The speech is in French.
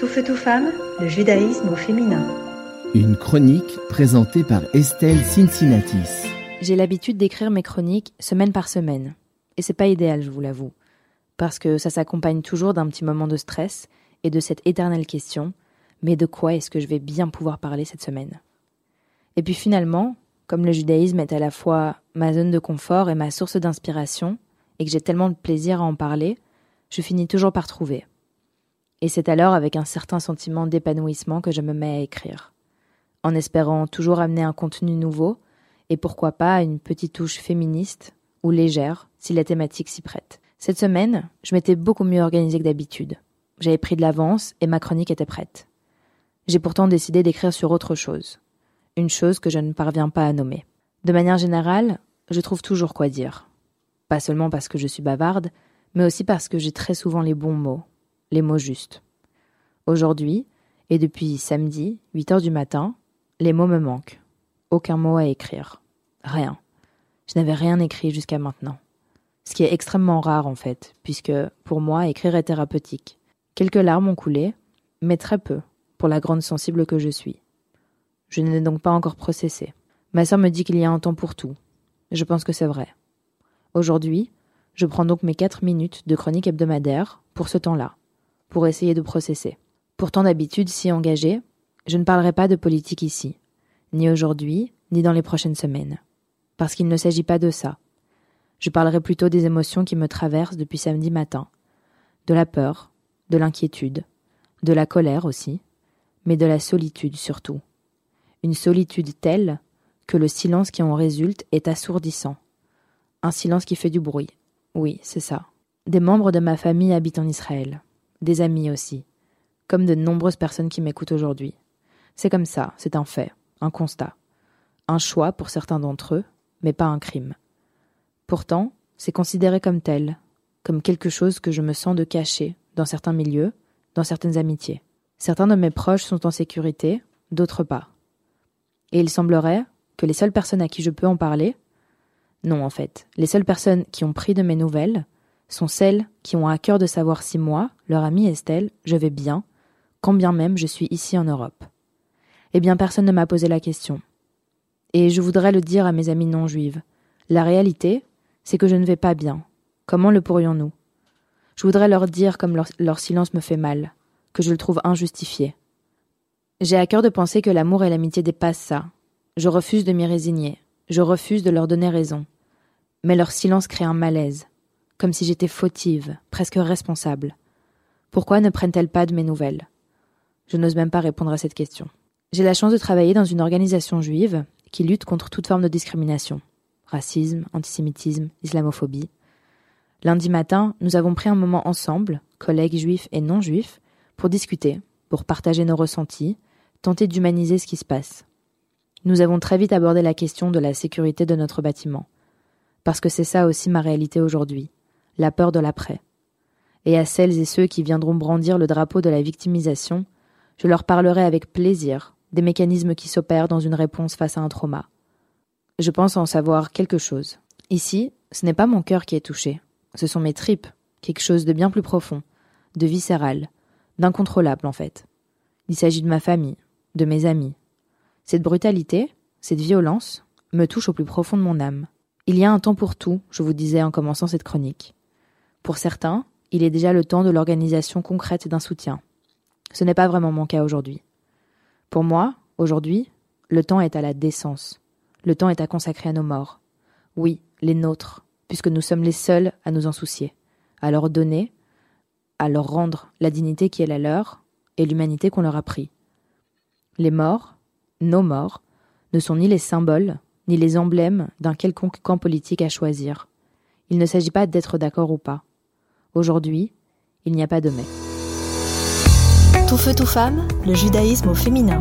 Tout feu, tout femme, le judaïsme au féminin. Une chronique présentée par Estelle Cincinnatis. J'ai l'habitude d'écrire mes chroniques semaine par semaine. Et c'est pas idéal, je vous l'avoue. Parce que ça s'accompagne toujours d'un petit moment de stress et de cette éternelle question mais de quoi est-ce que je vais bien pouvoir parler cette semaine? Et puis finalement, comme le judaïsme est à la fois ma zone de confort et ma source d'inspiration, et que j'ai tellement de plaisir à en parler, je finis toujours par trouver. Et c'est alors avec un certain sentiment d'épanouissement que je me mets à écrire, en espérant toujours amener un contenu nouveau, et pourquoi pas une petite touche féministe ou légère si la thématique s'y prête. Cette semaine, je m'étais beaucoup mieux organisée que d'habitude. J'avais pris de l'avance et ma chronique était prête. J'ai pourtant décidé d'écrire sur autre chose. Une chose que je ne parviens pas à nommer. De manière générale, je trouve toujours quoi dire. Pas seulement parce que je suis bavarde, mais aussi parce que j'ai très souvent les bons mots, les mots justes. Aujourd'hui, et depuis samedi, 8 heures du matin, les mots me manquent. Aucun mot à écrire. Rien. Je n'avais rien écrit jusqu'à maintenant. Ce qui est extrêmement rare en fait, puisque pour moi, écrire est thérapeutique. Quelques larmes ont coulé, mais très peu pour la grande sensible que je suis. Je ne l'ai donc pas encore processé. Ma sœur me dit qu'il y a un temps pour tout. Je pense que c'est vrai. Aujourd'hui, je prends donc mes quatre minutes de chronique hebdomadaire pour ce temps-là, pour essayer de processer. Pourtant d'habitude si engagée, je ne parlerai pas de politique ici, ni aujourd'hui, ni dans les prochaines semaines. Parce qu'il ne s'agit pas de ça. Je parlerai plutôt des émotions qui me traversent depuis samedi matin. De la peur, de l'inquiétude, de la colère aussi, mais de la solitude surtout. Une solitude telle que le silence qui en résulte est assourdissant. Un silence qui fait du bruit. Oui, c'est ça. Des membres de ma famille habitent en Israël. Des amis aussi. Comme de nombreuses personnes qui m'écoutent aujourd'hui. C'est comme ça, c'est un fait, un constat. Un choix pour certains d'entre eux, mais pas un crime. Pourtant, c'est considéré comme tel, comme quelque chose que je me sens de cacher dans certains milieux, dans certaines amitiés. Certains de mes proches sont en sécurité, d'autres pas. Et il semblerait que les seules personnes à qui je peux en parler, non en fait, les seules personnes qui ont pris de mes nouvelles sont celles qui ont à cœur de savoir si moi, leur amie Estelle, je vais bien, quand bien même je suis ici en Europe. Eh bien personne ne m'a posé la question. Et je voudrais le dire à mes amis non juives. La réalité, c'est que je ne vais pas bien. Comment le pourrions-nous? Je voudrais leur dire comme leur, leur silence me fait mal, que je le trouve injustifié. J'ai à cœur de penser que l'amour et l'amitié dépassent ça. Je refuse de m'y résigner. Je refuse de leur donner raison. Mais leur silence crée un malaise, comme si j'étais fautive, presque responsable. Pourquoi ne prennent-elles pas de mes nouvelles? Je n'ose même pas répondre à cette question. J'ai la chance de travailler dans une organisation juive qui lutte contre toute forme de discrimination. Racisme, antisémitisme, islamophobie. Lundi matin, nous avons pris un moment ensemble, collègues juifs et non juifs, pour discuter, pour partager nos ressentis, tenter d'humaniser ce qui se passe. Nous avons très vite abordé la question de la sécurité de notre bâtiment, parce que c'est ça aussi ma réalité aujourd'hui, la peur de l'après. Et à celles et ceux qui viendront brandir le drapeau de la victimisation, je leur parlerai avec plaisir des mécanismes qui s'opèrent dans une réponse face à un trauma. Je pense en savoir quelque chose. Ici, ce n'est pas mon cœur qui est touché, ce sont mes tripes, quelque chose de bien plus profond, de viscéral, d'incontrôlable en fait. Il s'agit de ma famille, de mes amis. Cette brutalité, cette violence, me touche au plus profond de mon âme. Il y a un temps pour tout, je vous disais en commençant cette chronique. Pour certains, il est déjà le temps de l'organisation concrète d'un soutien. Ce n'est pas vraiment mon cas aujourd'hui. Pour moi, aujourd'hui, le temps est à la décence. Le temps est à consacrer à nos morts. Oui, les nôtres, puisque nous sommes les seuls à nous en soucier, à leur donner, à leur rendre la dignité qui est la leur et l'humanité qu'on leur a pris. Les morts, nos morts, ne sont ni les symboles, ni les emblèmes d'un quelconque camp politique à choisir. Il ne s'agit pas d'être d'accord ou pas. Aujourd'hui, il n'y a pas de mais. Tout feu, tout femme, le judaïsme au féminin.